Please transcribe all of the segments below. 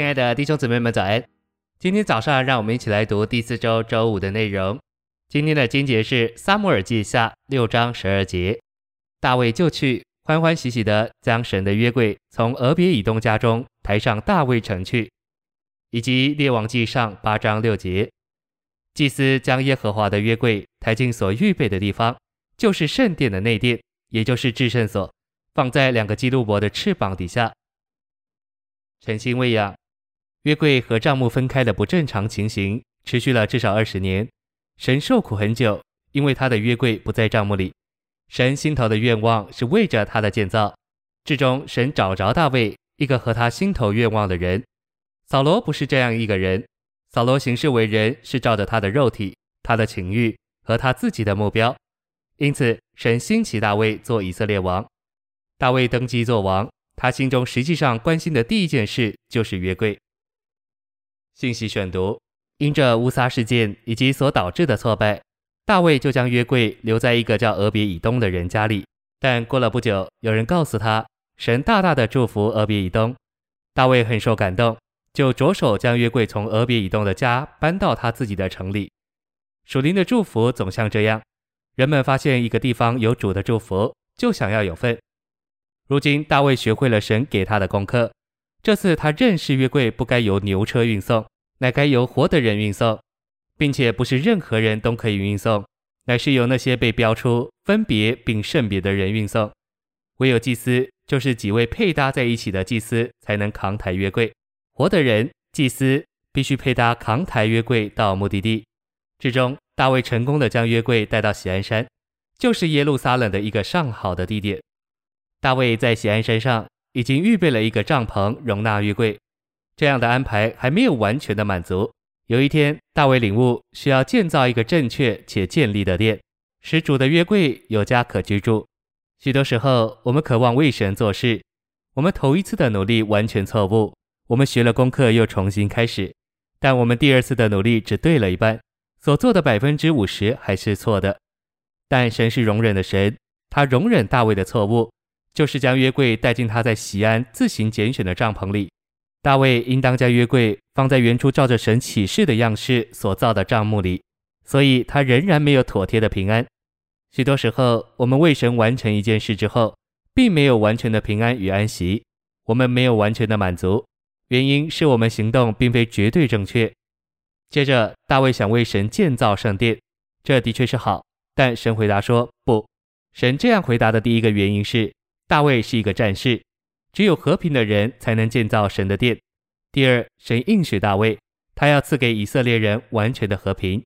亲爱的弟兄姊妹们，早安！今天早上，让我们一起来读第四周周五的内容。今天的经节是《撒母耳记下》六章十二节。大卫就去，欢欢喜喜地将神的约柜从俄别以东家中抬上大卫城去。以及《列王记上》八章六节，祭司将耶和华的约柜抬进所预备的地方，就是圣殿的内殿，也就是至圣所，放在两个基路伯的翅膀底下。诚心喂养。约柜和帐幕分开的不正常情形持续了至少二十年，神受苦很久，因为他的约柜不在帐幕里。神心头的愿望是为着他的建造，至终神找着大卫，一个和他心头愿望的人。扫罗不是这样一个人，扫罗行事为人是照着他的肉体、他的情欲和他自己的目标，因此神兴起大卫做以色列王。大卫登基做王，他心中实际上关心的第一件事就是约柜。信息选读：因着乌撒事件以及所导致的挫败，大卫就将约柜留在一个叫俄别以东的人家里。但过了不久，有人告诉他，神大大的祝福俄别以东。大卫很受感动，就着手将约柜从俄别以东的家搬到他自己的城里。属灵的祝福总像这样，人们发现一个地方有主的祝福，就想要有份。如今大卫学会了神给他的功课。这次他认识约柜不该由牛车运送，乃该由活的人运送，并且不是任何人都可以运送，乃是由那些被标出、分别并圣别的人运送。唯有祭司，就是几位配搭在一起的祭司，才能扛抬约柜。活的人，祭司必须配搭扛抬约柜到目的地。至终，大卫成功地将约柜带到喜安山，就是耶路撒冷的一个上好的地点。大卫在喜安山上。已经预备了一个帐篷容纳约柜，这样的安排还没有完全的满足。有一天，大卫领悟需要建造一个正确且建立的殿，使主的约柜有家可居住。许多时候，我们渴望为神做事，我们头一次的努力完全错误，我们学了功课又重新开始，但我们第二次的努力只对了一半，所做的百分之五十还是错的。但神是容忍的神，他容忍大卫的错误。就是将约柜带进他在锡安自行拣选的帐篷里。大卫应当将约柜放在原初照着神启示的样式所造的帐幕里，所以他仍然没有妥帖的平安。许多时候，我们为神完成一件事之后，并没有完全的平安与安息，我们没有完全的满足，原因是我们行动并非绝对正确。接着，大卫想为神建造圣殿，这的确是好，但神回答说不。神这样回答的第一个原因是。大卫是一个战士，只有和平的人才能建造神的殿。第二，神应许大卫，他要赐给以色列人完全的和平，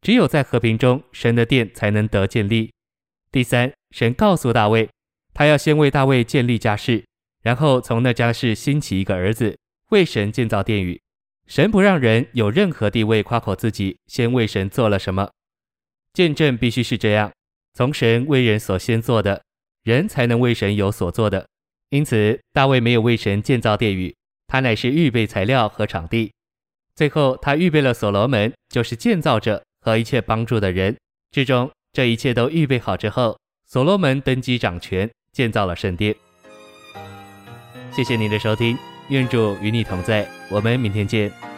只有在和平中，神的殿才能得建立。第三，神告诉大卫，他要先为大卫建立家室，然后从那家室兴起一个儿子，为神建造殿宇。神不让人有任何地位夸口自己先为神做了什么，见证必须是这样，从神为人所先做的。人才能为神有所做的，因此大卫没有为神建造殿宇，他乃是预备材料和场地。最后，他预备了所罗门，就是建造者和一切帮助的人。最终，这一切都预备好之后，所罗门登基掌权，建造了圣殿。谢谢您的收听，愿主与你同在，我们明天见。